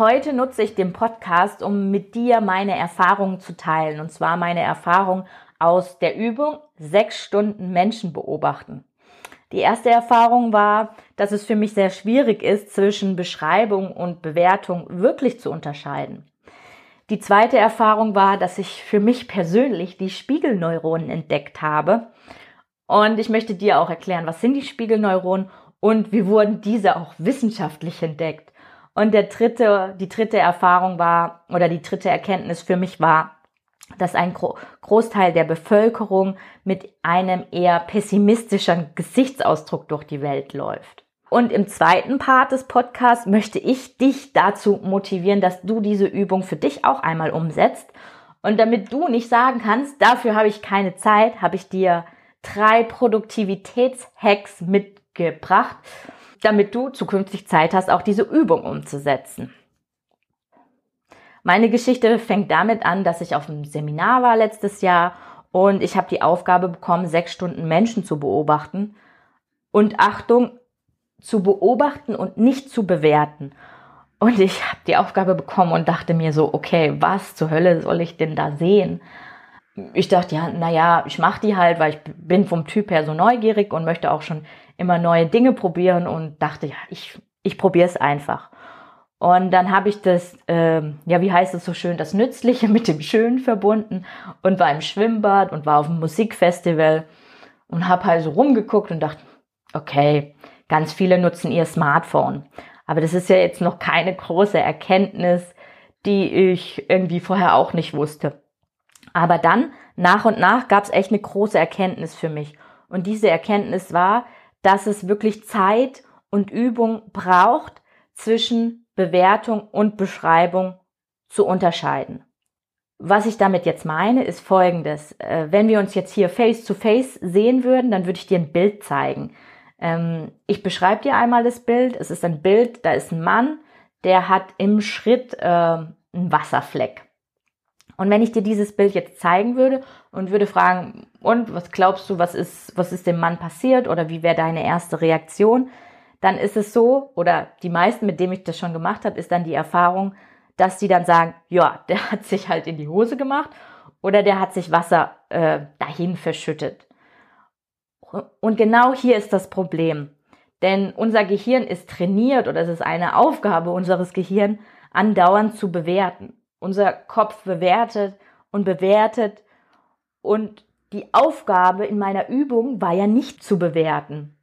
Heute nutze ich den Podcast, um mit dir meine Erfahrungen zu teilen. Und zwar meine Erfahrung aus der Übung sechs Stunden Menschen beobachten. Die erste Erfahrung war, dass es für mich sehr schwierig ist, zwischen Beschreibung und Bewertung wirklich zu unterscheiden. Die zweite Erfahrung war, dass ich für mich persönlich die Spiegelneuronen entdeckt habe. Und ich möchte dir auch erklären, was sind die Spiegelneuronen und wie wurden diese auch wissenschaftlich entdeckt. Und der dritte, die dritte Erfahrung war, oder die dritte Erkenntnis für mich war, dass ein Großteil der Bevölkerung mit einem eher pessimistischen Gesichtsausdruck durch die Welt läuft. Und im zweiten Part des Podcasts möchte ich dich dazu motivieren, dass du diese Übung für dich auch einmal umsetzt. Und damit du nicht sagen kannst, dafür habe ich keine Zeit, habe ich dir drei Produktivitätshacks mitgebracht, damit du zukünftig Zeit hast, auch diese Übung umzusetzen. Meine Geschichte fängt damit an, dass ich auf einem Seminar war letztes Jahr und ich habe die Aufgabe bekommen, sechs Stunden Menschen zu beobachten. Und Achtung, zu beobachten und nicht zu bewerten. Und ich habe die Aufgabe bekommen und dachte mir so, okay, was zur Hölle soll ich denn da sehen? Ich dachte, ja, naja, ich mache die halt, weil ich bin vom Typ her so neugierig und möchte auch schon immer neue Dinge probieren und dachte, ja, ich, ich probiere es einfach. Und dann habe ich das, äh, ja, wie heißt es so schön, das Nützliche mit dem Schönen verbunden und war im Schwimmbad und war auf dem Musikfestival und habe halt so rumgeguckt und dachte, okay, Ganz viele nutzen ihr Smartphone. Aber das ist ja jetzt noch keine große Erkenntnis, die ich irgendwie vorher auch nicht wusste. Aber dann, nach und nach, gab es echt eine große Erkenntnis für mich. Und diese Erkenntnis war, dass es wirklich Zeit und Übung braucht, zwischen Bewertung und Beschreibung zu unterscheiden. Was ich damit jetzt meine, ist folgendes. Äh, wenn wir uns jetzt hier face to face sehen würden, dann würde ich dir ein Bild zeigen. Ähm, ich beschreibe dir einmal das Bild. Es ist ein Bild, da ist ein Mann, der hat im Schritt äh, einen Wasserfleck. Und wenn ich dir dieses Bild jetzt zeigen würde und würde fragen, und was glaubst du, was ist, was ist dem Mann passiert oder wie wäre deine erste Reaktion, dann ist es so, oder die meisten, mit denen ich das schon gemacht habe, ist dann die Erfahrung, dass die dann sagen, ja, der hat sich halt in die Hose gemacht oder der hat sich Wasser äh, dahin verschüttet. Und genau hier ist das Problem. Denn unser Gehirn ist trainiert oder es ist eine Aufgabe unseres Gehirns, andauernd zu bewerten. Unser Kopf bewertet und bewertet. Und die Aufgabe in meiner Übung war ja nicht zu bewerten.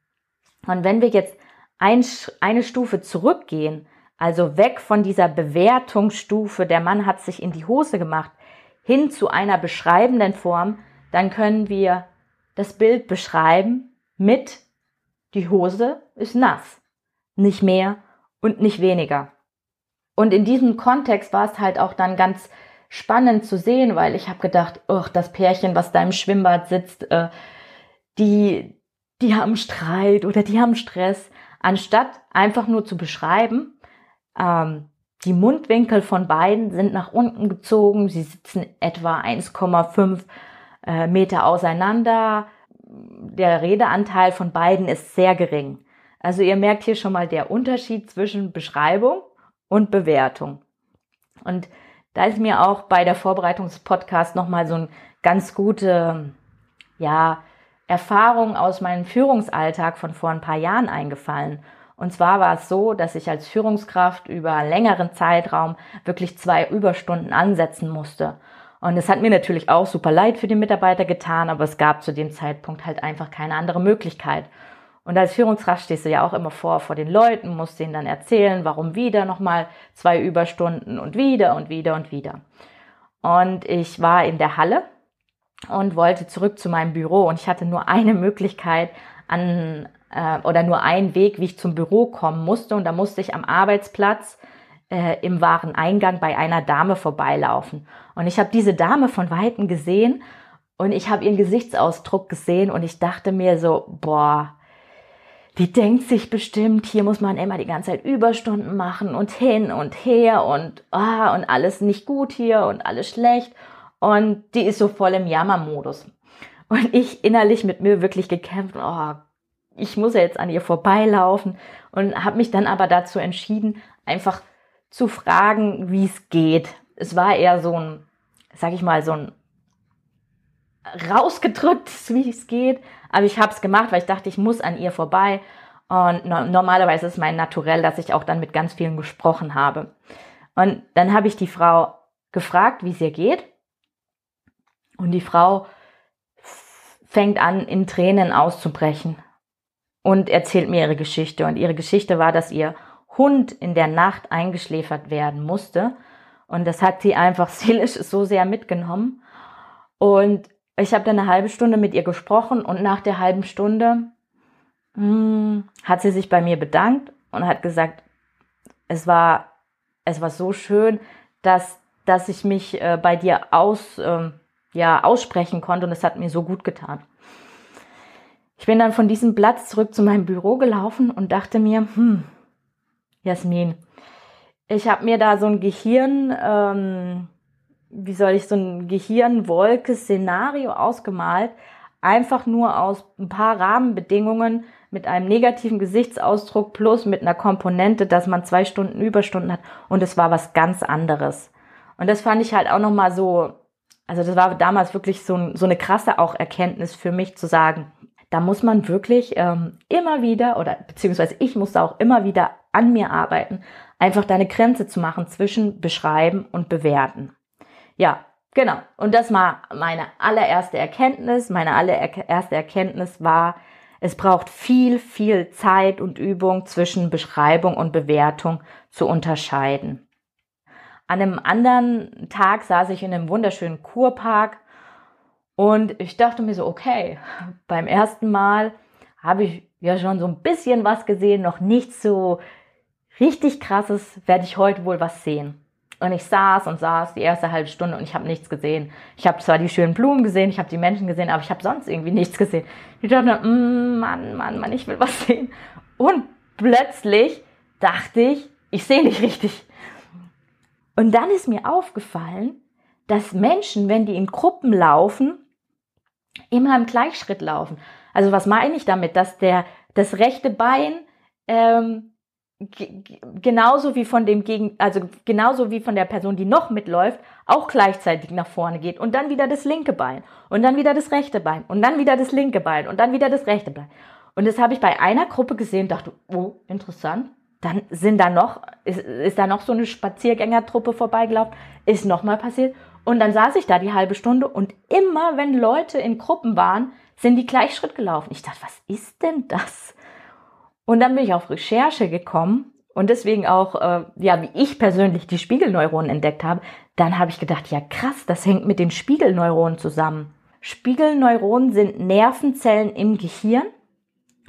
Und wenn wir jetzt ein, eine Stufe zurückgehen, also weg von dieser Bewertungsstufe, der Mann hat sich in die Hose gemacht, hin zu einer beschreibenden Form, dann können wir das Bild beschreiben mit die Hose ist nass. Nicht mehr und nicht weniger. Und in diesem Kontext war es halt auch dann ganz spannend zu sehen, weil ich habe gedacht, oh, das Pärchen, was da im Schwimmbad sitzt, äh, die, die haben Streit oder die haben Stress, anstatt einfach nur zu beschreiben, ähm, die Mundwinkel von beiden sind nach unten gezogen, sie sitzen etwa 1,5 äh, Meter auseinander. Der Redeanteil von beiden ist sehr gering. Also ihr merkt hier schon mal der Unterschied zwischen Beschreibung und Bewertung. Und da ist mir auch bei der Vorbereitung des Podcasts nochmal so ein ganz gute, ja, Erfahrung aus meinem Führungsalltag von vor ein paar Jahren eingefallen. Und zwar war es so, dass ich als Führungskraft über einen längeren Zeitraum wirklich zwei Überstunden ansetzen musste. Und es hat mir natürlich auch super leid für die Mitarbeiter getan, aber es gab zu dem Zeitpunkt halt einfach keine andere Möglichkeit. Und als Führungskraft stehst du ja auch immer vor, vor den Leuten, musst denen dann erzählen, warum wieder nochmal zwei Überstunden und wieder und wieder und wieder. Und ich war in der Halle und wollte zurück zu meinem Büro und ich hatte nur eine Möglichkeit, an, äh, oder nur ein Weg, wie ich zum Büro kommen musste. Und da musste ich am Arbeitsplatz äh, im wahren Eingang bei einer Dame vorbeilaufen. Und ich habe diese Dame von Weitem gesehen und ich habe ihren Gesichtsausdruck gesehen und ich dachte mir so, boah, die denkt sich bestimmt, hier muss man immer die ganze Zeit Überstunden machen und hin und her und ah, und alles nicht gut hier und alles schlecht. Und die ist so voll im Jammermodus. Und ich innerlich mit mir wirklich gekämpft, oh, ich muss ja jetzt an ihr vorbeilaufen und habe mich dann aber dazu entschieden, einfach zu fragen, wie es geht. Es war eher so ein, sag ich mal, so ein rausgedrückt, wie es geht. Aber ich habe es gemacht, weil ich dachte, ich muss an ihr vorbei. Und no normalerweise ist mein Naturell, dass ich auch dann mit ganz vielen gesprochen habe. Und dann habe ich die Frau gefragt, wie es ihr geht. Und die Frau fängt an, in Tränen auszubrechen und erzählt mir ihre Geschichte. Und ihre Geschichte war, dass ihr Hund in der Nacht eingeschläfert werden musste. Und das hat sie einfach seelisch so sehr mitgenommen. Und ich habe dann eine halbe Stunde mit ihr gesprochen und nach der halben Stunde mh, hm, hat sie sich bei mir bedankt und hat gesagt, es war, es war so schön, dass, dass ich mich äh, bei dir aus, äh, ja, aussprechen konnte und es hat mir so gut getan. Ich bin dann von diesem Platz zurück zu meinem Büro gelaufen und dachte mir, hm, Jasmin, ich habe mir da so ein Gehirn, ähm, wie soll ich so ein Gehirnwolke-Szenario ausgemalt, einfach nur aus ein paar Rahmenbedingungen mit einem negativen Gesichtsausdruck plus mit einer Komponente, dass man zwei Stunden Überstunden hat und es war was ganz anderes. Und das fand ich halt auch nochmal so, also das war damals wirklich so, so eine krasse auch Erkenntnis für mich zu sagen, da muss man wirklich ähm, immer wieder oder beziehungsweise ich musste auch immer wieder an mir arbeiten, einfach deine Grenze zu machen zwischen beschreiben und bewerten. Ja, genau. Und das war meine allererste Erkenntnis. Meine allererste Erkenntnis war, es braucht viel, viel Zeit und Übung zwischen Beschreibung und Bewertung zu unterscheiden. An einem anderen Tag saß ich in einem wunderschönen Kurpark und ich dachte mir so, okay, beim ersten Mal habe ich ja schon so ein bisschen was gesehen, noch nicht so richtig krasses, werde ich heute wohl was sehen. Und ich saß und saß die erste halbe Stunde und ich habe nichts gesehen. Ich habe zwar die schönen Blumen gesehen, ich habe die Menschen gesehen, aber ich habe sonst irgendwie nichts gesehen. Ich dachte, mm, Mann, Mann, Mann, ich will was sehen. Und plötzlich dachte ich, ich sehe nicht richtig. Und dann ist mir aufgefallen, dass Menschen, wenn die in Gruppen laufen, immer im Gleichschritt laufen. Also was meine ich damit? Dass der, das rechte Bein ähm, genauso wie von dem gegen, also genauso wie von der Person, die noch mitläuft, auch gleichzeitig nach vorne geht und dann wieder das linke Bein und dann wieder das rechte Bein und dann wieder das linke Bein und dann wieder das rechte Bein. Und das habe ich bei einer Gruppe gesehen, dachte, oh, interessant. Dann sind da noch, ist, ist da noch so eine Spaziergängertruppe vorbeigelaufen, ist nochmal passiert. Und dann saß ich da die halbe Stunde und immer, wenn Leute in Gruppen waren, sind die gleich Schritt gelaufen. Ich dachte, was ist denn das? Und dann bin ich auf Recherche gekommen und deswegen auch, äh, ja, wie ich persönlich die Spiegelneuronen entdeckt habe, dann habe ich gedacht, ja krass, das hängt mit den Spiegelneuronen zusammen. Spiegelneuronen sind Nervenzellen im Gehirn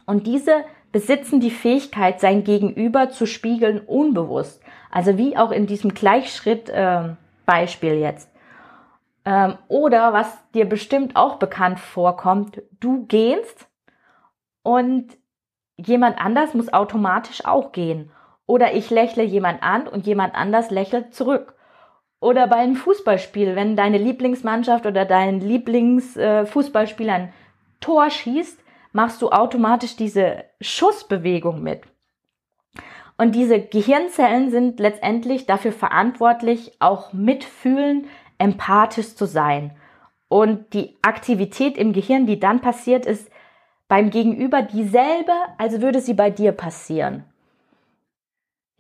und diese besitzen die Fähigkeit, sein Gegenüber zu spiegeln unbewusst. Also wie auch in diesem Gleichschritt-Beispiel äh, jetzt. Ähm, oder was dir bestimmt auch bekannt vorkommt, du gehst und jemand anders muss automatisch auch gehen. Oder ich lächle jemand an und jemand anders lächelt zurück. Oder bei einem Fußballspiel, wenn deine Lieblingsmannschaft oder dein Lieblingsfußballspieler ein Tor schießt, machst du automatisch diese Schussbewegung mit. Und diese Gehirnzellen sind letztendlich dafür verantwortlich, auch mitfühlen, empathisch zu sein. Und die Aktivität im Gehirn, die dann passiert, ist beim Gegenüber dieselbe, als würde sie bei dir passieren.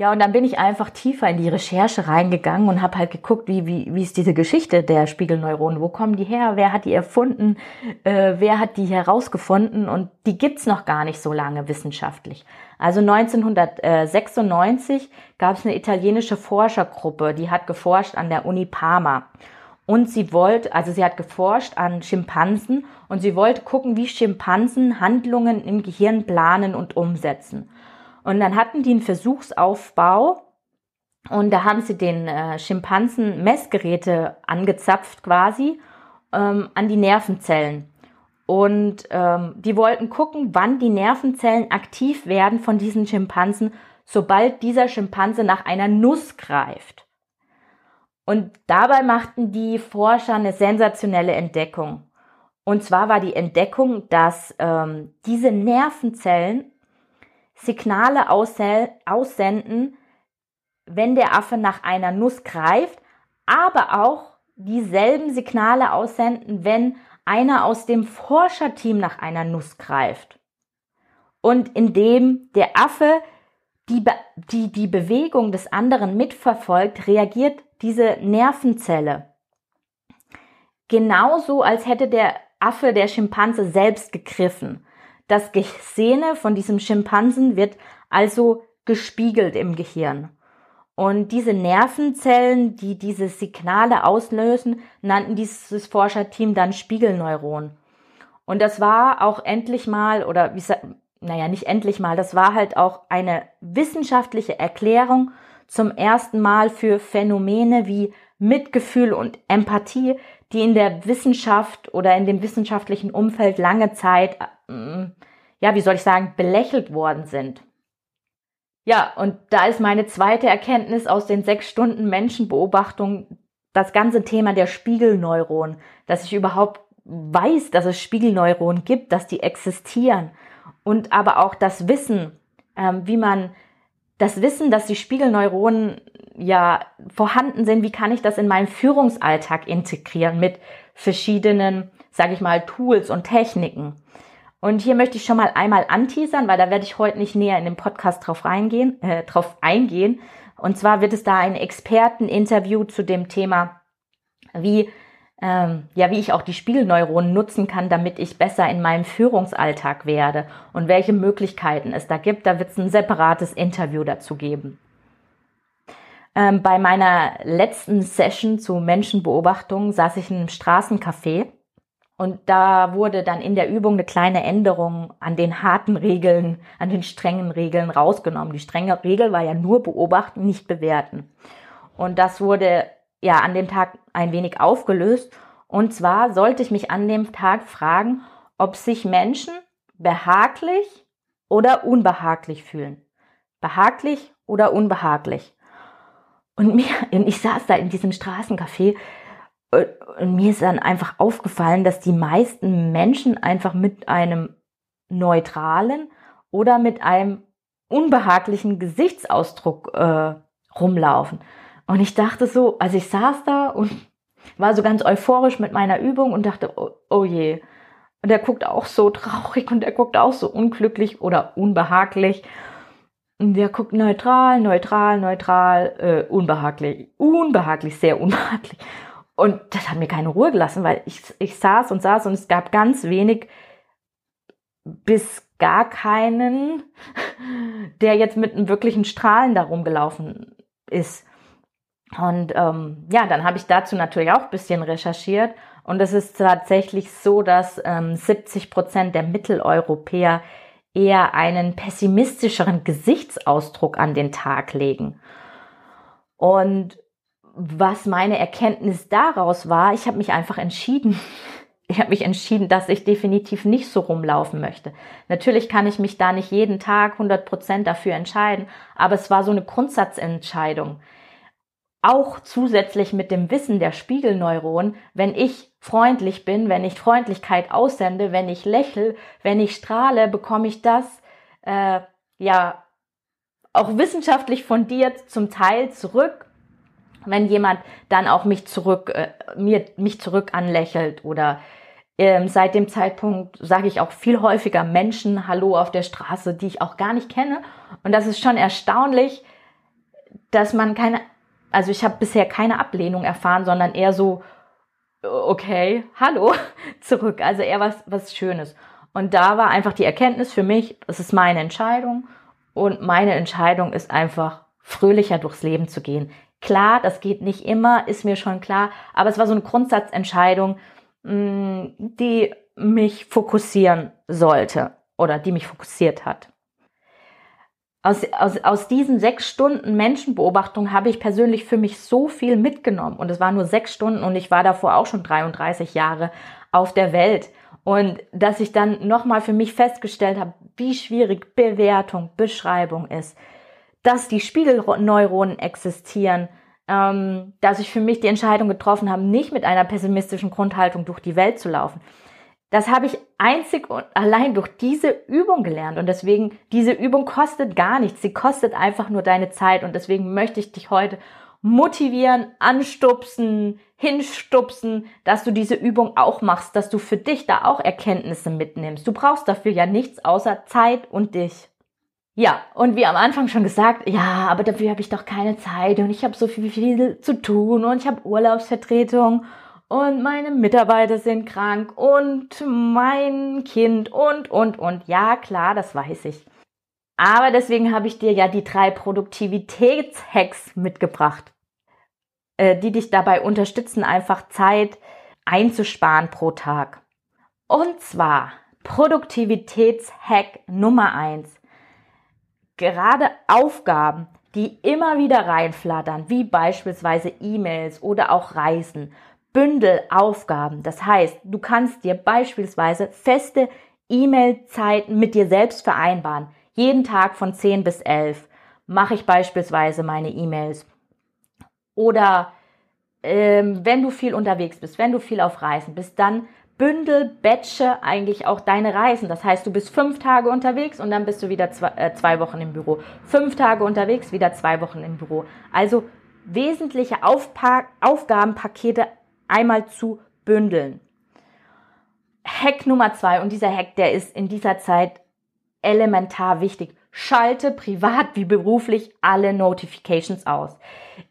Ja, und dann bin ich einfach tiefer in die Recherche reingegangen und habe halt geguckt, wie, wie, wie ist diese Geschichte der Spiegelneuronen, wo kommen die her, wer hat die erfunden, äh, wer hat die herausgefunden und die gibt's noch gar nicht so lange wissenschaftlich. Also 1996 gab es eine italienische Forschergruppe, die hat geforscht an der Uni Parma. Und sie wollte, also sie hat geforscht an Schimpansen und sie wollte gucken, wie Schimpansen Handlungen im Gehirn planen und umsetzen. Und dann hatten die einen Versuchsaufbau und da haben sie den äh, Schimpansen Messgeräte angezapft quasi ähm, an die Nervenzellen. Und ähm, die wollten gucken, wann die Nervenzellen aktiv werden von diesen Schimpansen, sobald dieser Schimpanse nach einer Nuss greift. Und dabei machten die Forscher eine sensationelle Entdeckung. Und zwar war die Entdeckung, dass ähm, diese Nervenzellen Signale aussenden, wenn der Affe nach einer Nuss greift, aber auch dieselben Signale aussenden, wenn einer aus dem Forscherteam nach einer Nuss greift. Und indem der Affe die, die, die Bewegung des anderen mitverfolgt, reagiert diese Nervenzelle genauso, als hätte der Affe der Schimpanse selbst gegriffen. Das Gesehene von diesem Schimpansen wird also gespiegelt im Gehirn. Und diese Nervenzellen, die diese Signale auslösen, nannten dieses Forscherteam dann Spiegelneuron. Und das war auch endlich mal, oder wie, naja, nicht endlich mal, das war halt auch eine wissenschaftliche Erklärung zum ersten Mal für Phänomene wie Mitgefühl und Empathie, die in der Wissenschaft oder in dem wissenschaftlichen Umfeld lange Zeit, äh, ja, wie soll ich sagen, belächelt worden sind. Ja, und da ist meine zweite Erkenntnis aus den sechs Stunden Menschenbeobachtung das ganze Thema der Spiegelneuronen, dass ich überhaupt weiß, dass es Spiegelneuronen gibt, dass die existieren und aber auch das Wissen, ähm, wie man das Wissen, dass die Spiegelneuronen ja vorhanden sind, wie kann ich das in meinen Führungsalltag integrieren mit verschiedenen, sage ich mal, Tools und Techniken. Und hier möchte ich schon mal einmal anteasern, weil da werde ich heute nicht näher in dem Podcast drauf reingehen, äh, drauf eingehen. Und zwar wird es da ein Experteninterview zu dem Thema, wie ähm, ja, wie ich auch die Spiegelneuronen nutzen kann, damit ich besser in meinem Führungsalltag werde und welche Möglichkeiten es da gibt. Da wird es ein separates Interview dazu geben. Ähm, bei meiner letzten Session zu Menschenbeobachtung saß ich in einem Straßencafé und da wurde dann in der Übung eine kleine Änderung an den harten Regeln, an den strengen Regeln rausgenommen. Die strenge Regel war ja nur beobachten, nicht bewerten. Und das wurde ja an dem Tag ein wenig aufgelöst. Und zwar sollte ich mich an dem Tag fragen, ob sich Menschen behaglich oder unbehaglich fühlen. Behaglich oder unbehaglich. Und mir, und ich saß da in diesem Straßencafé und mir ist dann einfach aufgefallen, dass die meisten Menschen einfach mit einem neutralen oder mit einem unbehaglichen Gesichtsausdruck äh, rumlaufen. Und ich dachte so, also ich saß da und war so ganz euphorisch mit meiner Übung und dachte, oh, oh je. Und er guckt auch so traurig und er guckt auch so unglücklich oder unbehaglich. Und der guckt neutral, neutral, neutral, äh, unbehaglich, unbehaglich, sehr unbehaglich. Und das hat mir keine Ruhe gelassen, weil ich, ich saß und saß und es gab ganz wenig bis gar keinen, der jetzt mit einem wirklichen Strahlen da rumgelaufen ist. Und ähm, ja, dann habe ich dazu natürlich auch ein bisschen recherchiert. Und es ist tatsächlich so, dass ähm, 70 Prozent der Mitteleuropäer eher einen pessimistischeren Gesichtsausdruck an den Tag legen. Und was meine Erkenntnis daraus war, ich habe mich einfach entschieden, ich habe mich entschieden, dass ich definitiv nicht so rumlaufen möchte. Natürlich kann ich mich da nicht jeden Tag 100 Prozent dafür entscheiden, aber es war so eine Grundsatzentscheidung. Auch zusätzlich mit dem Wissen der Spiegelneuronen, wenn ich freundlich bin, wenn ich Freundlichkeit aussende, wenn ich lächle, wenn ich strahle, bekomme ich das äh, ja auch wissenschaftlich fundiert zum Teil zurück wenn jemand dann auch mich zurück, äh, mir, mich zurück anlächelt oder ähm, seit dem Zeitpunkt sage ich auch viel häufiger Menschen Hallo auf der Straße, die ich auch gar nicht kenne. Und das ist schon erstaunlich, dass man keine, also ich habe bisher keine Ablehnung erfahren, sondern eher so, okay, hallo, zurück. Also eher was, was Schönes. Und da war einfach die Erkenntnis für mich, das ist meine Entscheidung. Und meine Entscheidung ist einfach, fröhlicher durchs Leben zu gehen Klar, das geht nicht immer, ist mir schon klar, aber es war so eine Grundsatzentscheidung, mm, die mich fokussieren sollte oder die mich fokussiert hat. Aus, aus, aus diesen sechs Stunden Menschenbeobachtung habe ich persönlich für mich so viel mitgenommen. Und es waren nur sechs Stunden und ich war davor auch schon 33 Jahre auf der Welt. Und dass ich dann nochmal für mich festgestellt habe, wie schwierig Bewertung, Beschreibung ist, dass die Spiegelneuronen existieren, ähm, dass ich für mich die Entscheidung getroffen habe, nicht mit einer pessimistischen Grundhaltung durch die Welt zu laufen. Das habe ich einzig und allein durch diese Übung gelernt. Und deswegen, diese Übung kostet gar nichts. Sie kostet einfach nur deine Zeit. Und deswegen möchte ich dich heute motivieren, anstupsen, hinstupsen, dass du diese Übung auch machst, dass du für dich da auch Erkenntnisse mitnimmst. Du brauchst dafür ja nichts außer Zeit und dich. Ja, und wie am Anfang schon gesagt, ja, aber dafür habe ich doch keine Zeit und ich habe so viel, viel zu tun und ich habe Urlaubsvertretung und meine Mitarbeiter sind krank und mein Kind und, und, und. Ja, klar, das weiß ich. Aber deswegen habe ich dir ja die drei Produktivitätshacks mitgebracht, äh, die dich dabei unterstützen, einfach Zeit einzusparen pro Tag. Und zwar Produktivitätshack Nummer eins. Gerade Aufgaben, die immer wieder reinflattern, wie beispielsweise E-Mails oder auch Reisen, Bündelaufgaben. Das heißt, du kannst dir beispielsweise feste E-Mail-Zeiten mit dir selbst vereinbaren. Jeden Tag von 10 bis 11 mache ich beispielsweise meine E-Mails. Oder ähm, wenn du viel unterwegs bist, wenn du viel auf Reisen bist, dann bündel, batche eigentlich auch deine Reisen. Das heißt, du bist fünf Tage unterwegs und dann bist du wieder zwei, äh, zwei Wochen im Büro. Fünf Tage unterwegs, wieder zwei Wochen im Büro. Also wesentliche Aufpa Aufgabenpakete einmal zu bündeln. Hack Nummer zwei, und dieser Hack, der ist in dieser Zeit elementar wichtig. Schalte privat wie beruflich alle Notifications aus.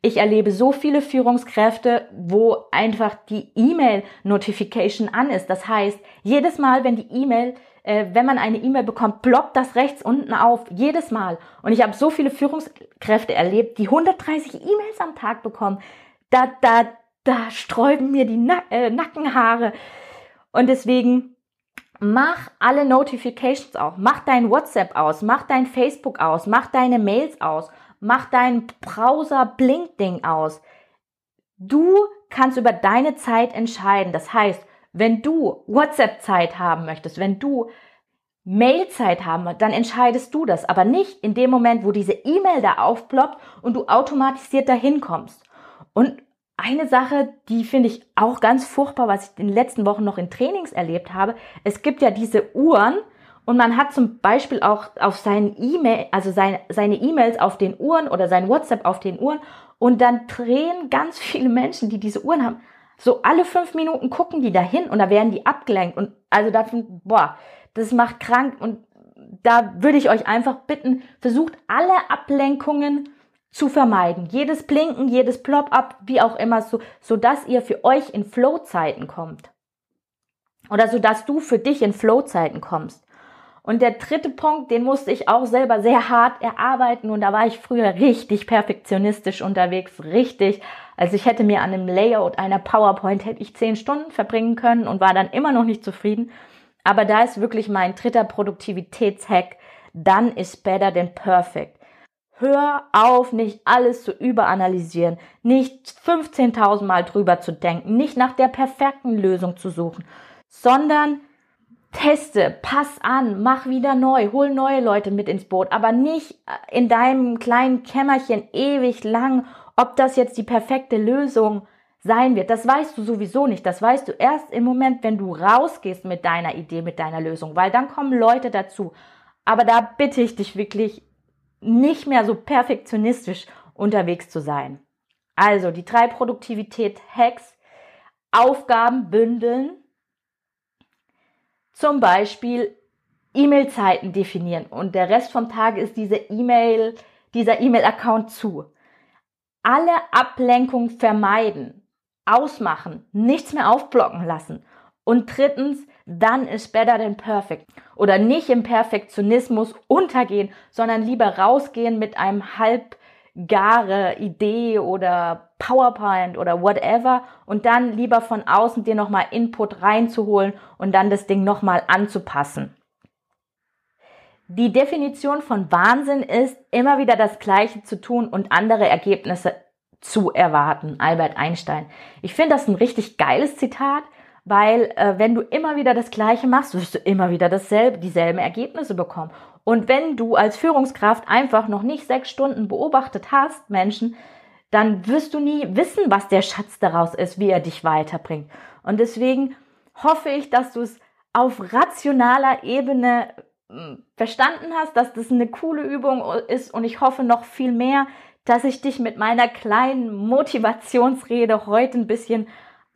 Ich erlebe so viele Führungskräfte, wo einfach die E-Mail-Notification an ist. Das heißt, jedes Mal, wenn die E-Mail, äh, wenn man eine E-Mail bekommt, ploppt das rechts unten auf. Jedes Mal. Und ich habe so viele Führungskräfte erlebt, die 130 E-Mails am Tag bekommen. Da, da, da sträuben mir die Nack äh, Nackenhaare. Und deswegen mach alle Notifications aus. Mach dein WhatsApp aus. Mach dein Facebook aus. Mach deine Mails aus. Mach dein Browser-Blink-Ding aus. Du kannst über deine Zeit entscheiden. Das heißt, wenn du WhatsApp-Zeit haben möchtest, wenn du Mailzeit haben, dann entscheidest du das, aber nicht in dem Moment, wo diese E-Mail da aufploppt und du automatisiert dahin kommst. Und eine Sache, die finde ich auch ganz furchtbar, was ich in den letzten Wochen noch in Trainings erlebt habe. Es gibt ja diese Uhren und man hat zum Beispiel auch auf seinen E-Mail, also seine, seine E-Mails auf den Uhren oder sein WhatsApp auf den Uhren und dann drehen ganz viele Menschen, die diese Uhren haben, so alle fünf Minuten gucken die dahin und da werden die abgelenkt und also dafür, boah, das macht krank und da würde ich euch einfach bitten, versucht alle Ablenkungen zu vermeiden. Jedes Blinken, jedes Plop-up, wie auch immer, so, so dass ihr für euch in Flow-Zeiten kommt. Oder so dass du für dich in Flow-Zeiten kommst. Und der dritte Punkt, den musste ich auch selber sehr hart erarbeiten und da war ich früher richtig perfektionistisch unterwegs, richtig. Also ich hätte mir an einem Layout einer PowerPoint hätte ich zehn Stunden verbringen können und war dann immer noch nicht zufrieden. Aber da ist wirklich mein dritter Produktivitätshack. Dann ist better than perfect. Hör auf, nicht alles zu überanalysieren, nicht 15.000 Mal drüber zu denken, nicht nach der perfekten Lösung zu suchen, sondern teste, pass an, mach wieder neu, hol neue Leute mit ins Boot, aber nicht in deinem kleinen Kämmerchen ewig lang, ob das jetzt die perfekte Lösung sein wird. Das weißt du sowieso nicht. Das weißt du erst im Moment, wenn du rausgehst mit deiner Idee, mit deiner Lösung, weil dann kommen Leute dazu. Aber da bitte ich dich wirklich, nicht mehr so perfektionistisch unterwegs zu sein. Also die drei Produktivität-Hacks, Aufgaben bündeln, zum Beispiel E-Mail-Zeiten definieren und der Rest vom Tag ist diese E-Mail, dieser E-Mail-Account zu. Alle Ablenkung vermeiden, ausmachen, nichts mehr aufblocken lassen. Und drittens, dann ist better than perfect. Oder nicht im Perfektionismus untergehen, sondern lieber rausgehen mit einem halb gare Idee oder PowerPoint oder whatever und dann lieber von außen dir nochmal Input reinzuholen und dann das Ding nochmal anzupassen. Die Definition von Wahnsinn ist, immer wieder das Gleiche zu tun und andere Ergebnisse zu erwarten. Albert Einstein. Ich finde das ein richtig geiles Zitat, weil äh, wenn du immer wieder das Gleiche machst, wirst du immer wieder dasselbe, dieselben Ergebnisse bekommen. Und wenn du als Führungskraft einfach noch nicht sechs Stunden beobachtet hast, Menschen, dann wirst du nie wissen, was der Schatz daraus ist, wie er dich weiterbringt. Und deswegen hoffe ich, dass du es auf rationaler Ebene hm, verstanden hast, dass das eine coole Übung ist und ich hoffe noch viel mehr, dass ich dich mit meiner kleinen Motivationsrede heute ein bisschen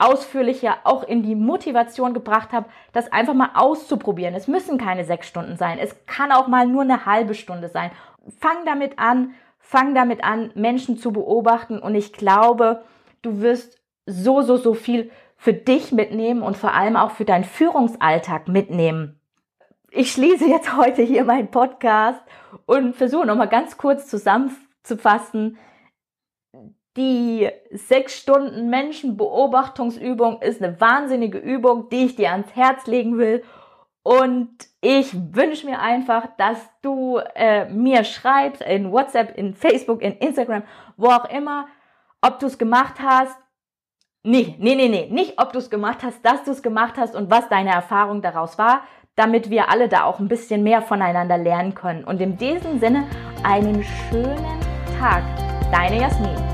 ausführlicher auch in die Motivation gebracht habe, das einfach mal auszuprobieren. Es müssen keine sechs Stunden sein. Es kann auch mal nur eine halbe Stunde sein. Fang damit an, fang damit an, Menschen zu beobachten und ich glaube, du wirst so, so, so viel für dich mitnehmen und vor allem auch für deinen Führungsalltag mitnehmen. Ich schließe jetzt heute hier meinen Podcast und versuche nochmal ganz kurz zusammenzufassen, die sechs Stunden Menschenbeobachtungsübung ist eine wahnsinnige Übung, die ich dir ans Herz legen will. Und ich wünsche mir einfach, dass du äh, mir schreibst in WhatsApp, in Facebook, in Instagram, wo auch immer, ob du es gemacht hast. Nee, nee, nee, nee, nicht ob du es gemacht hast, dass du es gemacht hast und was deine Erfahrung daraus war, damit wir alle da auch ein bisschen mehr voneinander lernen können. Und in diesem Sinne einen schönen Tag. Deine Jasmin.